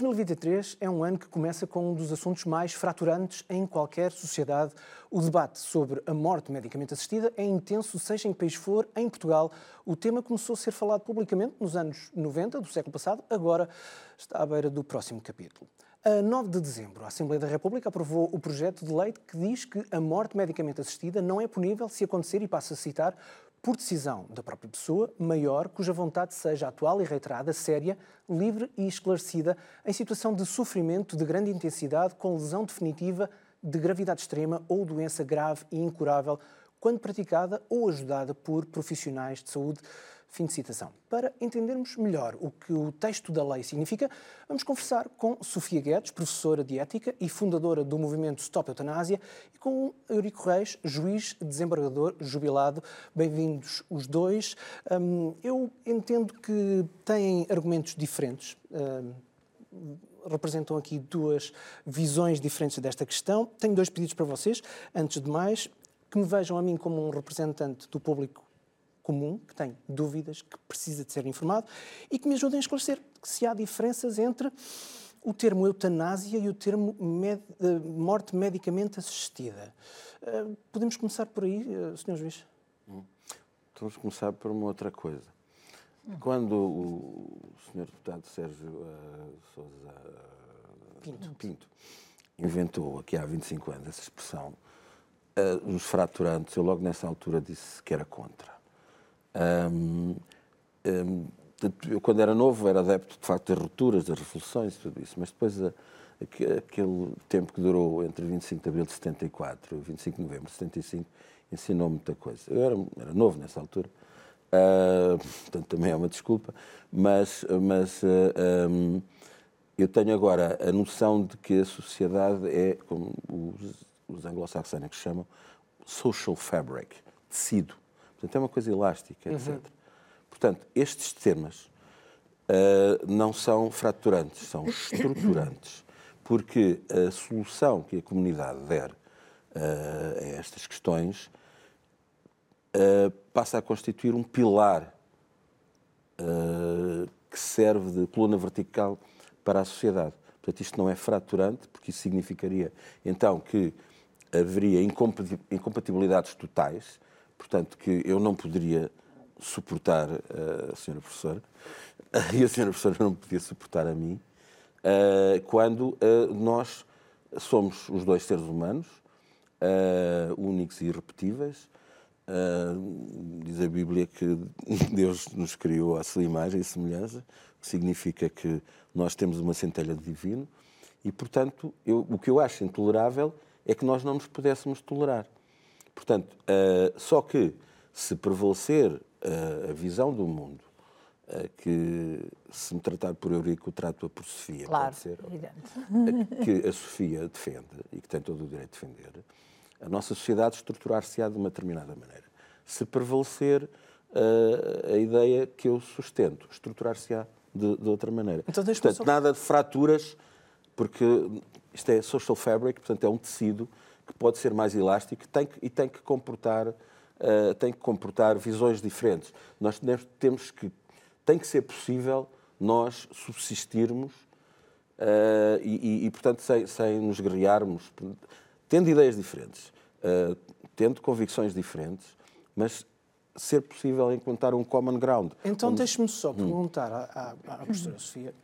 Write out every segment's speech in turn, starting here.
2023 é um ano que começa com um dos assuntos mais fraturantes em qualquer sociedade. O debate sobre a morte medicamente assistida é intenso, seja em que país for. Em Portugal, o tema começou a ser falado publicamente nos anos 90 do século passado, agora está à beira do próximo capítulo. A 9 de dezembro, a Assembleia da República aprovou o projeto de lei que diz que a morte medicamente assistida não é punível se acontecer, e passo a citar, por decisão da própria pessoa, maior, cuja vontade seja atual e reiterada, séria, livre e esclarecida, em situação de sofrimento de grande intensidade, com lesão definitiva, de gravidade extrema ou doença grave e incurável, quando praticada ou ajudada por profissionais de saúde Fim de citação. Para entendermos melhor o que o texto da lei significa, vamos conversar com Sofia Guedes, professora de Ética e fundadora do movimento Stop Eutanásia, e com Eurico Reis, juiz desembargador jubilado. Bem-vindos os dois. Hum, eu entendo que têm argumentos diferentes. Hum, representam aqui duas visões diferentes desta questão. Tenho dois pedidos para vocês. Antes de mais, que me vejam a mim como um representante do público comum, que tem dúvidas, que precisa de ser informado e que me ajudem a esclarecer se há diferenças entre o termo eutanásia e o termo med eh, morte medicamente assistida. Uh, podemos começar por aí, uh, eh, Sr. Juiz? Hum. Vamos começar por uma outra coisa. Quando o Sr. Deputado Sérgio uh, Sousa Pinto. Pinto. inventou aqui há 25 anos essa expressão, os fraturantes, eu logo nessa altura disse que era contra. Um, um, eu, quando era novo, era adepto, de facto, das rupturas, das revoluções e tudo isso, mas depois, a, a, aquele tempo que durou entre 25 de abril de 74 e 25 de novembro de 75, ensinou muita coisa. Eu era, era novo nessa altura, uh, portanto, também é uma desculpa, mas, mas uh, um, eu tenho agora a noção de que a sociedade é, como os, os anglo-saxónicos chamam, social fabric, tecido Portanto, é uma coisa elástica, etc. Uhum. Portanto, estes temas uh, não são fraturantes, são estruturantes, porque a solução que a comunidade der uh, a estas questões uh, passa a constituir um pilar que serve de coluna vertical para a sociedade. Portanto, isto não é fraturante, porque isso significaria então que haveria incompatibilidades totais portanto, que eu não poderia suportar a senhora professora e a senhora professora não podia suportar a mim, uh, quando uh, nós somos os dois seres humanos, únicos e irrepetíveis. diz a Bíblia que Deus nos criou à sua imagem e semelhança, que significa que nós temos uma centelha de divino e, portanto, eu, o que eu acho intolerável é que nós não nos pudéssemos tolerar. Portanto, uh, só que se prevalecer uh, a visão do mundo uh, que se me tratar por Eurico, trato-a por Sofia, claro, ser, evidente. que a Sofia defende e que tem todo o direito de defender, a nossa sociedade estruturar-se-á de uma determinada maneira. Se prevalecer a ideia que eu sustento, estruturar-se-á de, de, outra maneira. Então, portanto, só... nada de fraturas, porque isto é social fabric, portanto, é um tecido que pode ser mais elástico tem que, e tem que comportar uh, tem que comportar visões diferentes. Nós temos que tem que ser possível nós subsistirmos uh, e, e, e, portanto sem, sem nos guerrearmos, tendo ideias diferentes, uh, tendo convicções diferentes, mas ser possível encontrar um common ground. Então Vamos... deixe-me só hum. perguntar à, à, à professora Sofia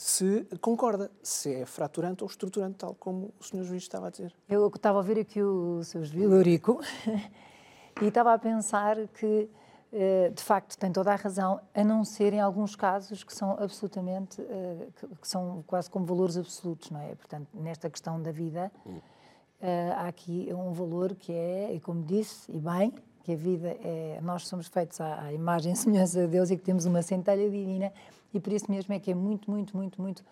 se concorda, se é fraturante ou estruturante, tal como o senhor juiz estava a dizer. Eu estava a ouvir aqui o Sr. Juiz Eurico e estava a pensar que, eh, de facto, tem toda a razão, a não ser em alguns casos que são absolutamente, eh, que são quase como valores absolutos, não é? Portanto, nesta questão da vida, hum. eh, há aqui um valor que é, e como disse, e bem, que a vida é. Nós somos feitos à, à imagem e semelhança de Deus e que temos uma centelha divina, e por isso mesmo é que é muito, muito, muito, muito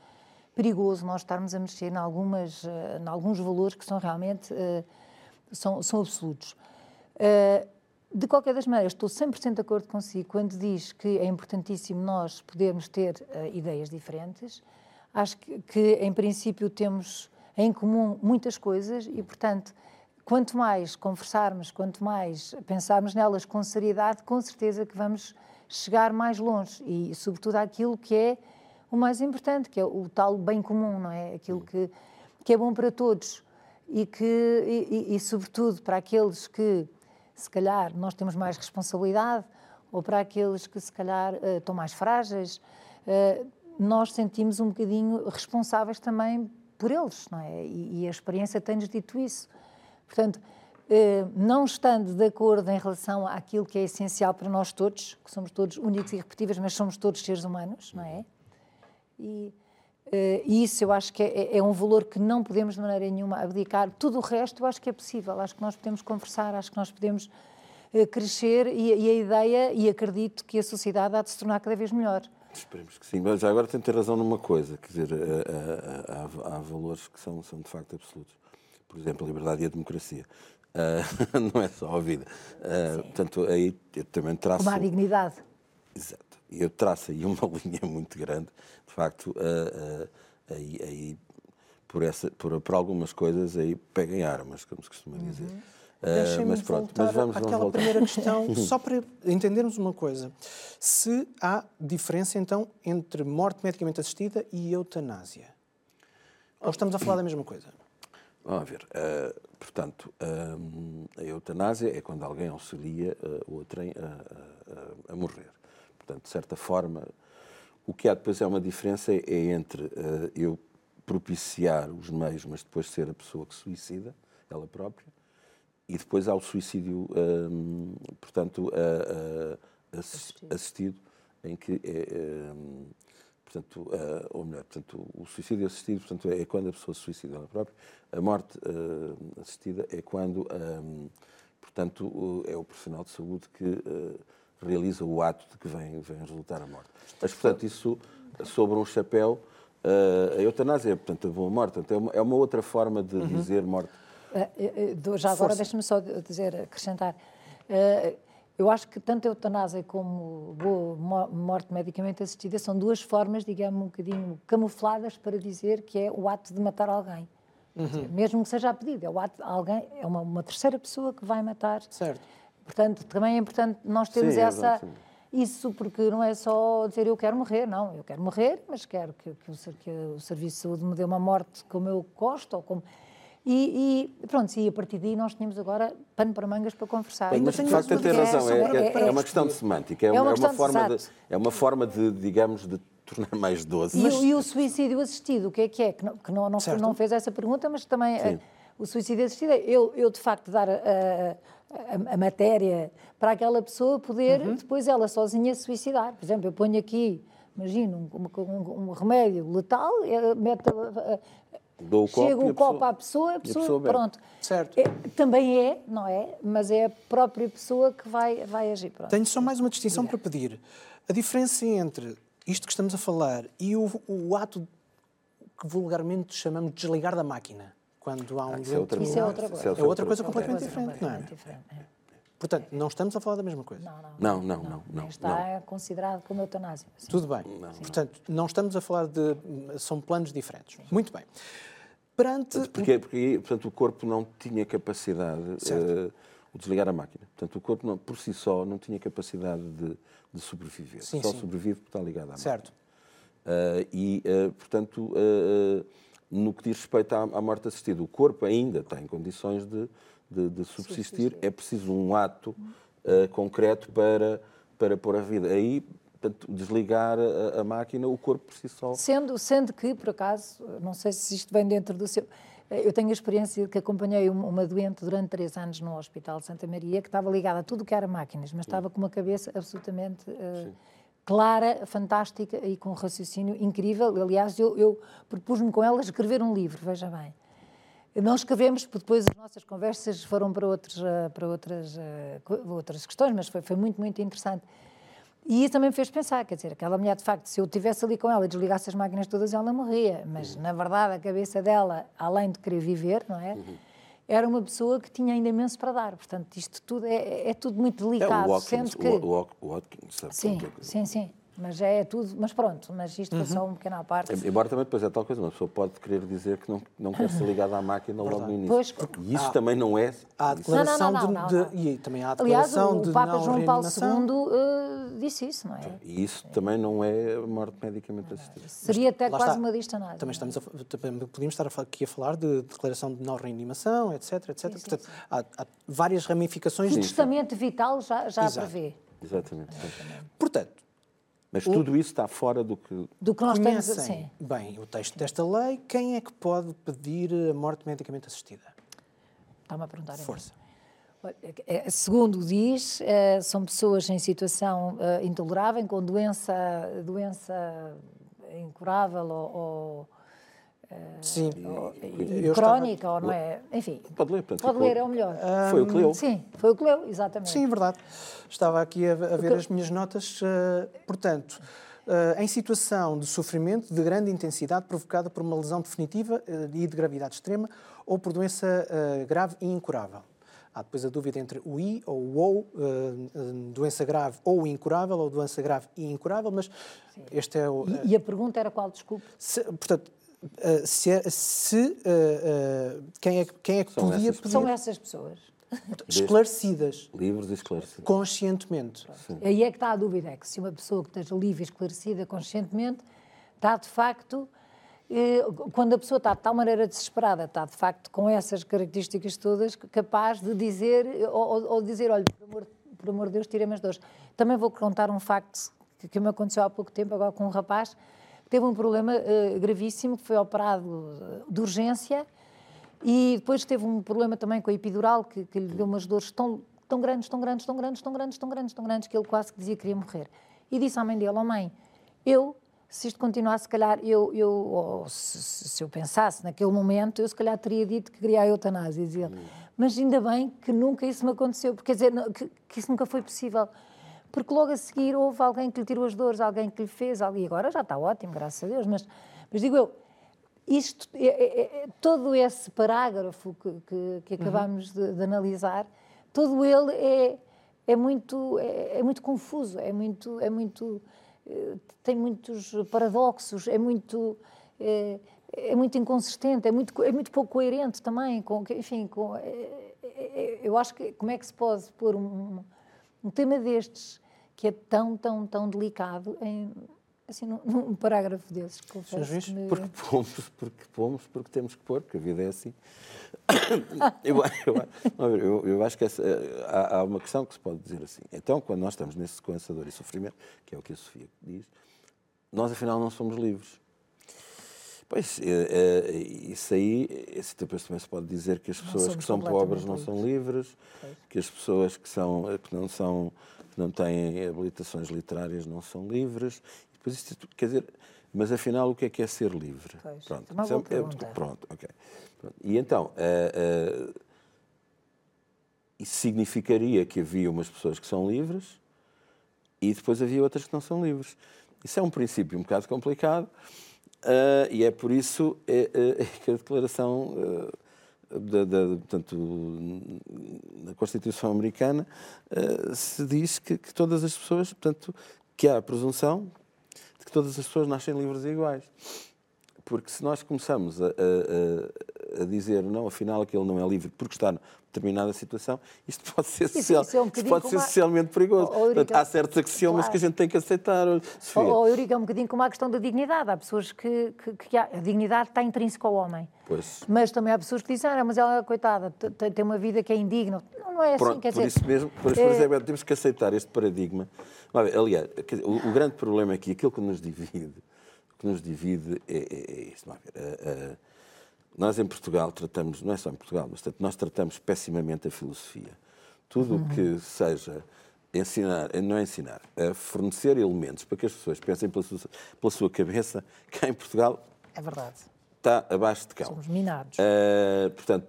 perigoso nós estarmos a mexer em, algumas, uh, em alguns valores que são realmente uh, são, são absolutos. Uh, de qualquer das maneiras, estou 100% de acordo consigo quando diz que é importantíssimo nós podermos ter ideias diferentes. Acho que, que, em princípio, temos em comum muitas coisas e, portanto, quanto mais conversarmos, quanto mais pensarmos nelas com seriedade, com certeza que vamos chegar mais longe e, sobretudo, àquilo que é o mais importante, que é o tal bem comum, não é? Aquilo que, que é bom para todos e que, e, e, e sobretudo, para aqueles que, se calhar, nós temos mais responsabilidade ou para aqueles que, se calhar, uh, estão mais frágeis, uh, nós sentimos um bocadinho responsáveis também por eles, não é? E, e a experiência tem-nos dito isso. Portanto, eh, não estando de acordo em relação àquilo que é essencial para nós todos, que somos todos únicos e irrepetíveis, mas somos todos seres humanos, não é? E, eh, e isso eu acho que é, é, um valor que não podemos de maneira nenhuma abdicar. Tudo o resto eu acho que é possível, acho que nós podemos conversar, acho que nós podemos eh, crescer e, e a ideia, e acredito que a sociedade há de se tornar cada vez melhor. Esperemos que sim, mas agora tem que ter razão numa coisa, quer dizer, há, há, há valores que são, são de facto absolutos. Por exemplo, a liberdade e a democracia. Uh, não é só a vida. Uh, portanto, aí eu também traço. Como a dignidade. Exato. Eu traço aí uma linha muito grande, de facto, uh, aí, aí por, essa, por, por algumas coisas aí peguem armas, como se costuma dizer. Uhum. Uh, mas pronto, mas vamos, àquela vamos primeira questão, só para entendermos uma coisa. Se há diferença, então, entre morte medicamente assistida e eutanásia? Ou estamos a falar da mesma coisa? Vamos ver. Uh, portanto, um, a eutanásia é quando alguém auxilia uh, o trem a, a, a, morrer. Portanto, de certa forma, o que há depois é uma diferença é entre uh, eu propiciar os meios, mas depois ser a pessoa que suicida, ela própria, e depois há o suicídio, um, portanto, assistido. assistido, em que é, um, portanto, uh, ou melhor, portanto, o suicídio assistido portanto, é quando a pessoa se suicida ela própria. A morte uh, assistida é quando, um, eh, portanto, é o profissional de saúde que uh, realiza o ato de que vem, vem resultar a morte. Mas, portanto, isso sobre um chapéu, a eutanásia é, portanto, a boa morte. Portanto, é, uma, é uma outra forma de uhum. dizer morte. já agora, deixe-me só dizer, acrescentar. Eu acho que tanto a eutanásia como boa morte medicamente assistida são duas formas, digamos, um bocadinho camufladas para dizer que é o ato de matar alguém. Uhum. Mesmo que seja a pedido, é o ato de alguém, é uma, uma terceira pessoa que vai matar. Certo. Portanto, também é importante nós termos sim, essa. Isso porque não é só dizer eu quero morrer, não. Eu quero morrer, mas quero que, que, o, que o Serviço de Saúde me dê uma morte como eu gosto ou como e, e, pronto, e a partir daí nós tínhamos agora pano para mangas para conversar. Bem, mas de facto tem razão, é, é, é, é, uma questão de semântica, é, é uma, uma forma de, é uma forma de, digamos, de tornar mais doce. E, mas... e, o suicídio assistido, o que é que é? Que não, que não, não, não fez essa pergunta, mas também eh, o suicídio assistido é eu, eu de facto dar a, a, a, matéria para aquela pessoa poder uhum. depois ela sozinha se suicidar. Por exemplo, eu ponho aqui, imagino, um, um, um remédio letal, mete Dou o Chega o copo à pessoa, a pessoa, a pessoa pronto. Certo. É, também é, não é? Mas é a própria pessoa que vai, vai agir. Pronto. Tenho só mais uma distinção para pedir. A diferença entre isto que estamos a falar e o, o ato que vulgarmente chamamos de desligar da máquina, quando há um ah, isso, é outra, isso é outra coisa. É outra coisa completamente diferente, não é? Portanto, não estamos a falar da mesma coisa. Não, não. Não, não, não. está não. considerado como eutanásia. Tudo bem. Não, Portanto, não estamos a falar de. São planos diferentes. Sim. Muito bem. Perante. Porque, porque portanto, o corpo não tinha capacidade. Uh, o desligar a máquina. Portanto, o corpo, não, por si só, não tinha capacidade de, de sobreviver. Sim, só sim. sobrevive porque está ligado à certo. máquina. Certo. Uh, e, uh, portanto, uh, no que diz respeito à, à, morte assistida, o corpo ainda tem condições de, de, de subsistir. É preciso um ato concreto para, para pôr a vida. Aí, portanto, desligar a, a, máquina, o corpo por si só. Sendo, sendo que, por acaso, não sei se isto vem dentro do seu. Eu tenho a experiência de que acompanhei uma doente durante três anos no Hospital de Santa Maria, que estava ligada a tudo o que era máquinas, mas estava com uma cabeça absolutamente uh, clara, fantástica e com um raciocínio incrível. Aliás, eu, eu propus-me com ela escrever um livro, veja bem. Não escrevemos, porque depois as nossas conversas foram para, outros, eh, para outras, eh, outras questões, mas foi, foi muito, muito interessante. E isso também me fez pensar, quer dizer, aquela mulher, de facto, se eu estivesse ali com ela e desligasse as máquinas todas, ela morria. Mas, uhum. na verdade, a cabeça dela, além de querer viver, não é? Uhum. Era uma pessoa que tinha ainda imenso para dar. Portanto, isto tudo é, é tudo muito delicado. É o Watkins, que... o, o, o Watkins, sabe? Sim, sim, sim. Mas é tudo, mas pronto, mas isto foi só um pequeno à parte. Embora também depois é tal coisa, uma pessoa pode querer dizer que não, não quer ser ligada à máquina logo no início. Pois. E isso também não é. Há a declaração Não, não, não, de, não, de- e também há a Aliás, declaração o, de Papa não João Paulo. II eh, disse isso, não é? E isso também não é morte medicamente assistida. Seria até quase está. uma distanagem. Também é? estamos a, também podíamos estar aqui a falar de declaração de não reanimação, etc, etc. sim, Portanto, Há, há várias ramificações O testamento vital já, já prevê. Exatamente. Portanto, Mas tudo isso está fora do que. Do que nós temos assim. bem o texto desta lei, quem é que pode pedir a morte medicamente assistida? Está-me a perguntar. Força. É- Segundo diz, eh, são pessoas em situação eh, intolerável, com doença, doença incurável ou, ou, Sim. e crónica, ou não é? Enfim, Pode ler, portanto, pode ler, é o melhor. Foi o que leu. Sim, foi o que leu, exatamente. Sim, verdade. Estava aqui a, a ver as minhas notas. eh, portanto, eh, em situação de sofrimento de grande intensidade provocada por uma lesão definitiva eh, e de gravidade extrema ou por doença grave e incurável. Há depois a dúvida entre o I ou o OU, doença grave ou incurável, ou doença grave e incurável, mas este é o. E, e a pergunta era qual, desculpe? se- portanto, eh, se, se, eh, eh, quem é, que- quem é que São podia essas pedir São essas pessoas. esclarecidas, Livres e esclarecidos. conscientemente. Aí é que está a dúvida, é que se uma pessoa que esteja livre e esclarecida conscientemente, está de facto, quando a pessoa está de tal maneira desesperada, está de facto com essas características todas, capaz de dizer, ou, ou- dizer, olha, por amor, por amor de Deus, tira-me as dores. Também vou contar um facto que, que me aconteceu há pouco tempo, agora com um rapaz, teve um problema eh, gravíssimo, que foi operado eh, de urgência, e depois teve um problema também com a epidural, que, que lhe deu umas dores tão, tão grandes, tão grandes, tão grandes, tão grandes, tão grandes, tão grandes, que ele quase que dizia que queria morrer. E disse à mãe dele, ó mãe, eu, se isto continuasse, se calhar, eu, eu ou se, se- eu pensasse naquele momento, eu se calhar teria dito que queria a eutanásia, dizia ele. Mas ainda bem que nunca isso me aconteceu, porque quer dizer, que, que isso nunca foi possível. Porque logo a seguir houve alguém que lhe tirou as dores, alguém que lhe fez, e agora já está ótimo, graças a Deus, mas, mas digo eu, isto, é- é- é- todo esse parágrafo que, que, que acabámos de, de analisar, todo ele é, é, muito, é, é muito confuso, é muito, é muito, eh, tem muitos paradoxos, é muito, é, é muito inconsistente, é muito, é muito pouco coerente também, com, enfim, com, é- é- é- eu acho que como é que se pode pôr um, um tema destes que é tão, tão, tão delicado em, assim, num, num parágrafo desses, confesso Juiz? que me... Porque pomos, porque pomos, porque temos que pôr, porque a vida é assim. eu, eu, eu- eu acho que essa- há, há uma questão que se pode dizer assim. Então, quando nós estamos nesse sequência de dor e sofrimento, que é o que a Sofia diz, nós afinal não somos livres. Pois, é, é, isso aí, esse depois também se pode dizer que as pessoas que são pobres não são livres, que as pessoas que, são, que não são, que não têm habilitações literárias não são livres. Depois isto, quer dizer, mas afinal o que é que é ser livre? Pois, Pronto, uma é- boa é- pronto, ok. Pronto. E então, eh, eh, isso significaria que havia umas pessoas que são livres e depois havia outras que não são livres. Isso é um princípio um bocado complicado eh, e é por isso eh, eh, que a declaração eh, da, da, portanto, na Constituição Americana eh, se diz que, que todas as pessoas, portanto, que há a presunção de que todas as pessoas nascem livres e iguais. Porque se nós começamos a, a- a- dizer, não, afinal aquele não é livre porque está numa determinada situação, isto pode ser, social, isso é um pode ser socialmente perigoso. Oh, oh, Eurica, Portanto, há certos axiomas claro. que a gente tem que aceitar. Sofia. Ou, ou Eurico, é um bocadinho como a questão da dignidade. Há pessoas que, que, que há- a dignidade está intrínseca ao homem. Pois. Mas também há pessoas que dizem, ah, mas ela, coitada, te- te- tem uma vida que é indigna. Não, não é assim, Pronto, quer por dizer... isso mesmo, por, por é- exemplo, temos que aceitar este paradigma. Aliás, o, o grande problema aqui, aquilo que nos divide, que nos divide é, é, é isto. A- a- nós em Portugal tratamos, não é só em Portugal, mas nós tratamos pessimamente a filosofia. Tudo o que seja ensinar, não é ensinar, a fornecer elementos para que as pessoas pensem pela sua, pela sua cabeça, cá em Portugal É verdade. está abaixo de cão. Somos minados. Uh, portanto,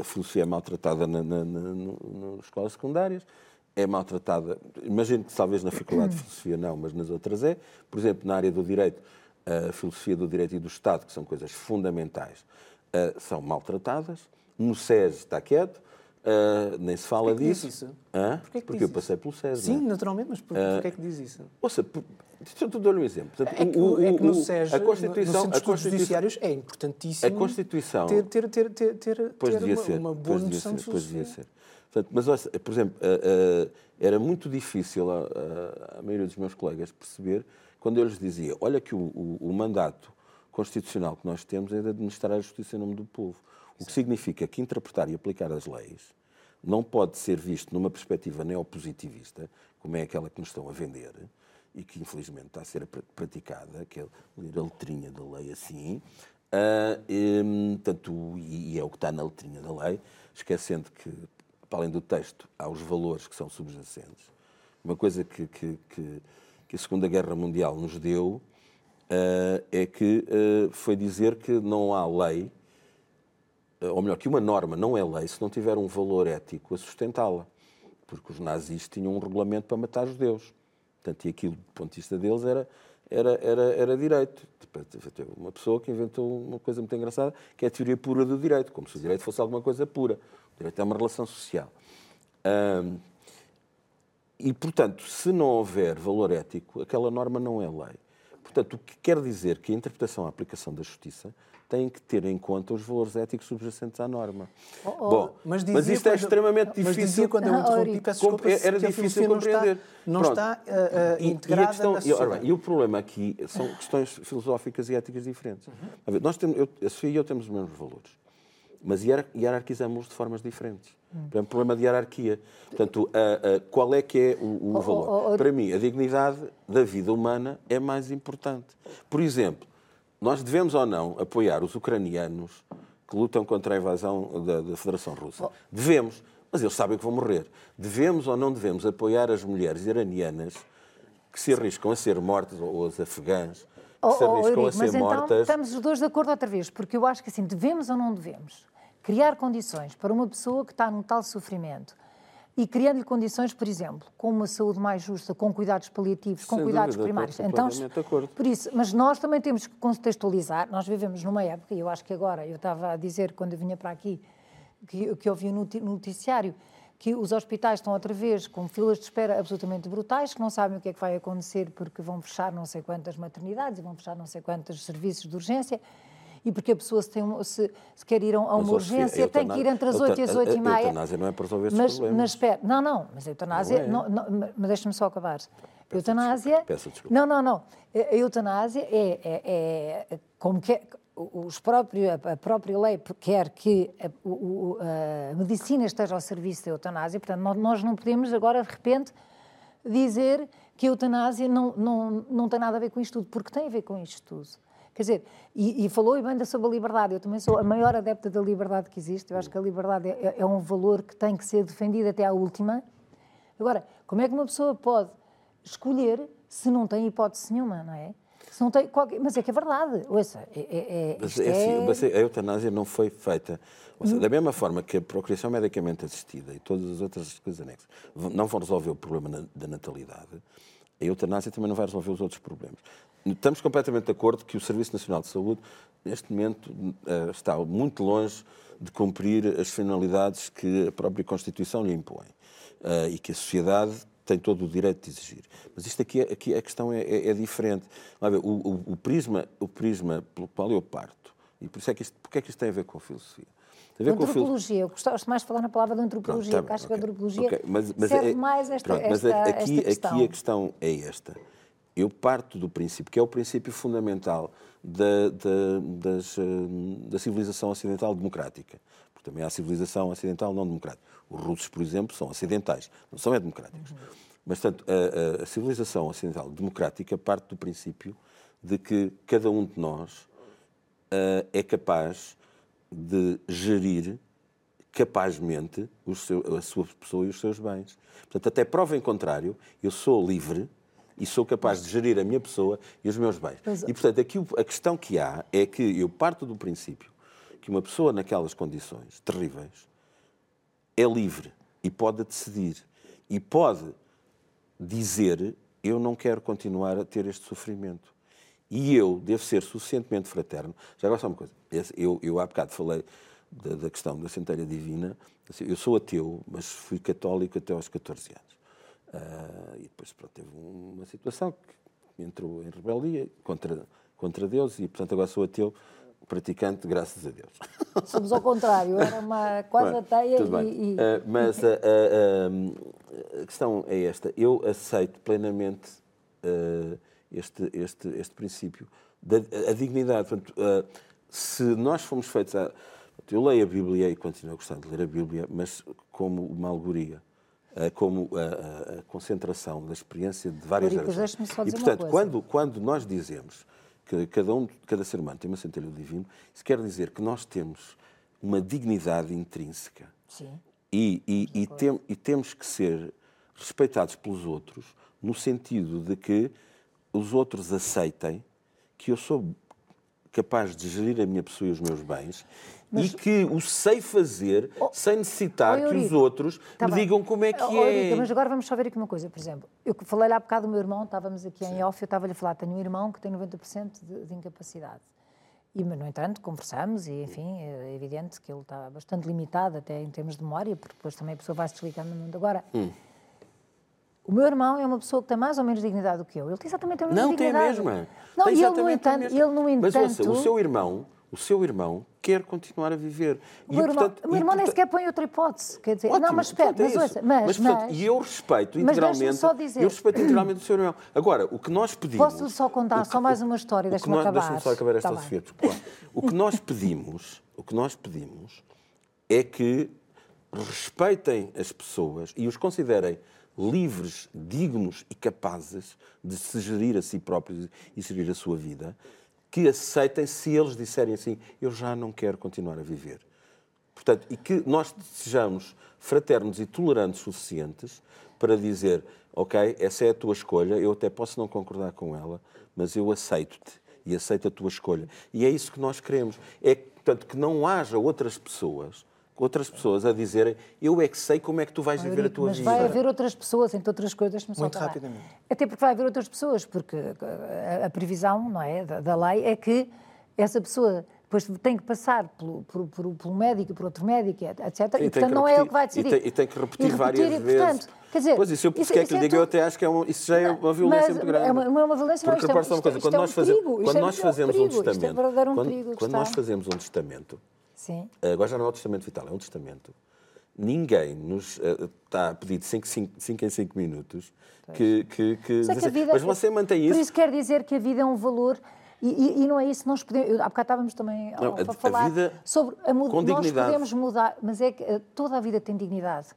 a filosofia é maltratada na, na, na, no- nas escolas secundárias, é maltratada, imagino que talvez na Faculdade de Filosofia não, mas nas outras é. Por exemplo, na área do direito, a filosofia do direito e do Estado, que são coisas fundamentais, uh, são maltratadas. No SES está quieto. uh, nem se fala Porquê disso. Diz isso? Hã? Porquê que Porque eu passei pelo SES. Sim, é? naturalmente, mas por, porquê é que diz isso? Ouça, por- deixa eu te dar um exemplo. Portanto, É que, o- é que no o- SES, a no- Constituição, no de a Constituição, Judiciários, é importantíssimo a Constituição ter, ter, ter, ter, ter, Pois ter uma, ser. uma boa noção de ser, pois devia ser. Portanto, mas, por exemplo, ah, era muito difícil a maioria dos meus colegas perceber quando eu lhes dizia: olha, que o, o- o mandato constitucional que nós temos é de administrar a justiça em nome do povo. O que significa que interpretar e aplicar as leis não pode ser visto numa perspectiva neopositivista, como é aquela que nos estão a vender, e que infelizmente está a ser pra- praticada, que é ler a letrinha da lei assim, ah, e, tanto, e, e é o que está na letrinha da lei, esquecendo que, para além do texto, há os valores que são subjacentes. Uma coisa que, que, que, que a Segunda Guerra Mundial nos deu ah, é que ah, foi dizer que não há lei ou melhor, que uma norma não é lei se não tiver um valor ético a sustentá-la. Porque os nazis tinham um regulamento para matar judeus. Portanto, e aquilo, do ponto de vista deles, era, era, era, era direito. Teve uma pessoa que inventou uma coisa muito engraçada, que é a teoria pura do direito, como se o direito fosse alguma coisa pura. O direito é uma relação social. Ahm, e, portanto, se não houver valor ético, aquela norma não é lei. Portanto, o que quer dizer que a interpretação e a aplicação da justiça tem que ter em conta os valores éticos subjacentes à norma. Oh, oh, Bom, Mas, mas, isto é quando- extremamente Mas difícil. dizia quando eu Ah, interrompi, peço desculpa, era difícil filosofia não está- compreender. Não Pronto. está, ah, ah, E- e, a integrada questão, na e, ora e o problema aqui são questões filosóficas e éticas diferentes. A ver, nós temos, eu, a Sofia e eu temos os mesmos valores, mas hierar- hierarquizamos-los de formas diferentes. Por exemplo, problema de hierarquia. Portanto, a- a- qual é que é o, o Oh, valor? oh, oh, Para mim, a dignidade da vida humana é mais importante. Por exemplo, nós devemos ou não apoiar os ucranianos que lutam contra a invasão da, da Federação Russa? Devemos, mas eles sabem que vão morrer. Devemos ou não devemos apoiar as mulheres iranianas que se arriscam a ser mortas, ou as afegãs, que Oh, se oh, arriscam a ser mas então mortas. estamos os dois de acordo outra vez, porque eu acho que assim, devemos ou não devemos criar condições para uma pessoa que está num tal sofrimento e criando-lhe condições, por exemplo, com uma saúde mais justa, com cuidados paliativos, com Sem cuidados dúvida, primários. Então, por isso, mas nós também temos que contextualizar. Nós vivemos numa época, e eu acho que agora, eu estava a dizer quando eu vinha para aqui, que, que eu vi no noticiário, que os hospitais estão outra vez com filas de espera absolutamente brutais, que não sabem o que é que vai acontecer porque vão fechar não sei quantas maternidades e vão fechar não sei quantos serviços de urgência. E porque a pessoa se, tem, se, se quer ir a uma Mas, urgência a tem que ir entre as a 8 e as euta- 8 e a meia. eutanásia não é para resolver esses mas, problemas. Mas espera, não, não, mas a eutanásia, Não é. não, não, mas deixa-me só acabar. A eutanásia. Peço desculpa. Não, não, não. A a eutanásia é, é, é como que os próprios, a própria lei quer que a, o- a medicina esteja ao serviço da eutanásia, portanto, nó- nós não podemos agora, de repente, dizer que a eutanásia não, não, não tem nada a ver com isto tudo, porque tem a ver com isto tudo. Quer dizer, e, e falou e bem sobre a liberdade. Eu também sou a maior adepta da liberdade que existe. Eu acho que a liberdade é, é um valor que tem que ser defendido até à última. Agora, como é que uma pessoa pode escolher se não tem hipótese nenhuma, não é? Se não tem qualquer... Mas é que é verdade. Ouça, é, é, é, Mas, é assim, é- mas a eutanásia não foi feita. Seja, da mesma forma que a procriação medicamente assistida e todas as outras coisas anexas não vão resolver o problema da natalidade, a eutanásia também não vai resolver os outros problemas. Estamos completamente de acordo que o Serviço Nacional de Saúde, neste momento, eh, está muito longe de cumprir as finalidades que a própria Constituição lhe impõe eh, e que a sociedade tem todo o direito de exigir. Mas isto aqui, aqui a questão é, é- é diferente. Ver, o, o- o prisma, o prisma pelo qual eu parto, e por isso é que isto, porque é que isto tem a ver com filosofia? Tem a ver com filo- Antropologia, eu gosto mais de falar na palavra da antropologia, Pronto, tá porque acho que bem, a antropologia ok. Mas- mas serve é- mais esta, pronto, mas esta, aqui, esta questão. aqui a questão é esta. Eu parto do princípio, que é o princípio fundamental da, da, das, eh, da civilização ocidental democrática. Porque também há civilização ocidental não democrática. Os russos, por exemplo, são ocidentais, não são democráticos. Mas, portanto, a, a- a civilização ocidental democrática parte do princípio de que cada um de nós eh, é capaz de gerir capazmente seu- a sua pessoa e os seus bens. Portanto, até prova em contrário, eu sou livre e sou capaz de gerir a minha pessoa e os meus bens. Mas- E, portanto, aqui a questão que há é que eu parto do princípio que uma pessoa naquelas condições terríveis é livre e pode decidir e pode dizer eu não quero continuar a ter este sofrimento. E eu devo ser suficientemente fraterno. Já agora só uma coisa. Eu, eu há bocado falei da, da questão da centelha divina, assim, eu sou ateu, mas fui católico até aos 14 anos. Uh, e depois pronto, teve uma situação que entrou em rebeldia contra, contra Deus e, portanto, agora sou ateu praticante, graças a Deus. Somos ao contrário, era uma quase ateia tudo bem. e... e... Uh, mas a, a, a, questão é esta, eu aceito plenamente uh, este, este, este princípio, da a dignidade. Portanto, uh, se nós fomos feitos a... Eu leio a Bíblia e continuo a gostar de ler a Bíblia, mas como uma alegoria como a, a, a, concentração da experiência de várias gerações. E, portanto, quando, quando nós dizemos que cada, um, cada ser humano tem uma centelha divino, isso quer dizer que nós temos uma dignidade intrínseca. Sim. E, e, e, tem, e temos que ser respeitados pelos outros, no sentido de que os outros aceitem que eu sou capaz de gerir a minha pessoa e os meus bens mas... e que o sei fazer oh, sem necessitar oh, que os outros tá me bem. digam como é que oh, é. mas agora vamos só ver aqui uma coisa, por exemplo. Eu falei lá há bocado do meu irmão, estávamos aqui Sim. em off, eu estava-lhe a falar, tenho um irmão que tem 90% de, de incapacidade. E, no entanto, conversamos e, enfim, é evidente que ele está bastante limitado até em termos de memória, porque depois também a pessoa vai se desligando no mundo. Agora, hum. o meu irmão é uma pessoa que tem mais ou menos dignidade do que eu. Ele tem exatamente a mesma não, dignidade. Não, tem a mesma. Não, tem ele, no entanto... Ele, no entanto Mas ouça, o seu irmão o seu irmão quer continuar a viver. O meu, e, irmão, portanto, o meu irmão nem sequer põe outra hipótese. Quer dizer, Ótimo, não, mas espera, mas, é ouça, mas, mas, portanto, E eu respeito integralmente, só dizer, eu respeito integralmente o seu irmão. Agora, o que nós pedimos... Posso só contar que, só mais uma história, deixa-me acabar. Deixa-me só acabar esta, tá Sofia, o que nós pedimos, o que nós pedimos é que respeitem as pessoas e os considerem livres, dignos e capazes de se gerir a si próprios e gerir a sua vida, que aceitem se eles disserem assim: eu já não quero continuar a viver. Portanto, e que nós sejamos fraternos e tolerantes suficientes para dizer: ok, essa é a tua escolha, eu até posso não concordar com ela, mas eu aceito-te e aceito a tua escolha. E é isso que nós queremos. É, portanto, que não haja outras pessoas outras pessoas a dizerem eu é que sei como é que tu vais viver a tua mas vida. Mas vai haver outras pessoas, entre outras coisas, Muito rapidamente. Até porque vai haver outras pessoas, porque a, a previsão não é, da, da, lei é que essa pessoa depois tem que passar pelo, por, por, por um médico, por outro médico, etc. E, e portanto, não é o que vai decidir. E tem, e tem que repetir, repetir várias e, portanto, vezes. Quer dizer, pois isso, eu, isso, quer que lhe diga, eu até acho que é um, isso já é uma violência muito grande. É uma, uma violência, Porque repara só uma coisa, quando nós fazemos, quando nós fazemos um testamento, quando nós fazemos um testamento, Sim. agora já não é um testamento vital, é um testamento ninguém nos uh, está a pedir de 5 em 5 minutos que, que, que, mas, é que mas você mantém isso. Por isso quer dizer que a vida é um valor e, e, e não é isso, nós podemos. Há bocado estávamos também não, a, a, falar a vida sobre a com nós dignidade. podemos mudar, mas é que uh, toda a vida tem dignidade.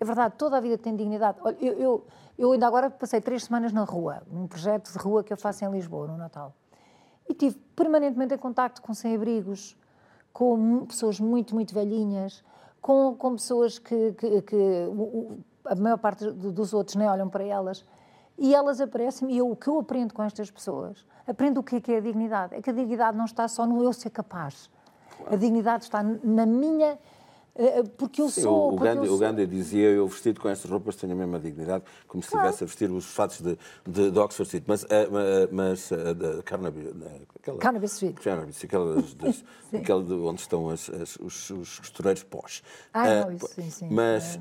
É verdade, toda a vida tem dignidade. Olha, eu, eu, eu ainda agora passei três semanas na rua, num projeto de rua que eu faço em Lisboa, no Natal. E tive permanentemente em contacto com sem-abrigos, com pessoas muito, muito velhinhas, com, com pessoas que, que, que o, a maior parte dos outros nem olham para elas. E elas aparecem e eu, o que eu aprendo com estas pessoas, aprendo o que é, que é a dignidade. É que a dignidade não está só no eu ser capaz. A dignidade está na minha porque eu Sim, sou. O, Gandhi, sou... o Gandhi dizia: Eu vestido com estas roupas tenho a mesma dignidade, como se claro. estivesse a vestir os fatos de, de, de Oxford Street. Mas, uh, mas da Carnaby. Aquela, Carnaby Street. Carnaby, aquela, das, aquela de onde estão as, as, os, os costureiros pós. Ah, uh, não, isso, sim, sim. Mas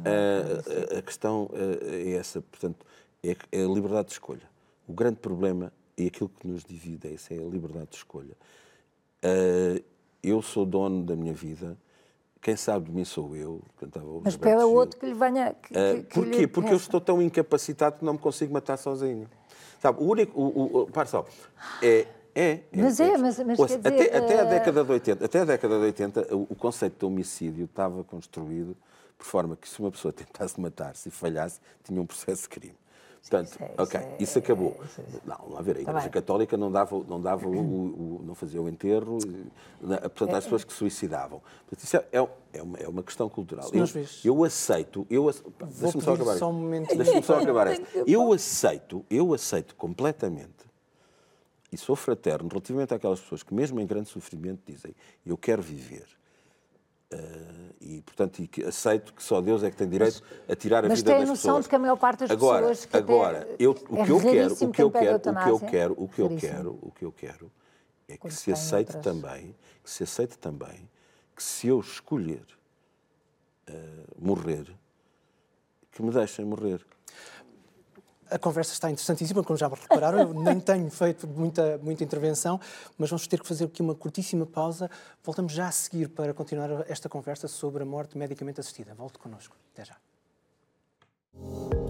a questão é essa, portanto, é, é a liberdade de escolha. O grande problema e aquilo que nos divide é, essa, é a liberdade de escolha. eu sou dono da minha vida quem sabe de mim sou eu. Cantava Mas pede outro que lhe venha. Que, uh, que porquê? Porque peça. eu estou tão incapacitado que não me consigo matar sozinho. Sabe, o único. O, o, para só. É. É, é, mas é, mas, mas Ouça, dizer, até, até, a década de 80, até a década de 80, o, o conceito de homicídio estava construído por forma que se uma pessoa tentasse matar-se e falhasse, tinha um processo de crime. Portanto, isso é, ok, isso, isso acabou. Isso é, não, não. A Igreja tá Católica não dava, não dava o, o, não fazia o enterro, portanto, às é, pessoas que suicidavam. Portanto, isso é, é, é uma, é uma questão cultural. Eu, eu, aceito, eu deixa-me só acabar. Só um deixa-me só acabar esta. Eu aceito, eu aceito completamente e sou fraterno relativamente àquelas pessoas que, mesmo em grande sofrimento, dizem: Eu quero viver. Uh, e, portanto, e que aceito que só Deus é que tem direito a tirar a mas vida das pessoas. Mas tem noção de que a maior parte das agora, pessoas que agora, eu, o é que eu quero, o que eu quero, o que eu quero, o que eu quero, o que eu quero é que se aceite também, que se aceite também que se eu escolher uh, morrer, que me deixem morrer. A conversa está interessantíssima, como já me repararam, eu nem tenho feito muita, muita intervenção, mas vamos ter que fazer aqui uma curtíssima pausa. Voltamos já a seguir para continuar esta conversa sobre a morte medicamente assistida. Volto connosco. Até já.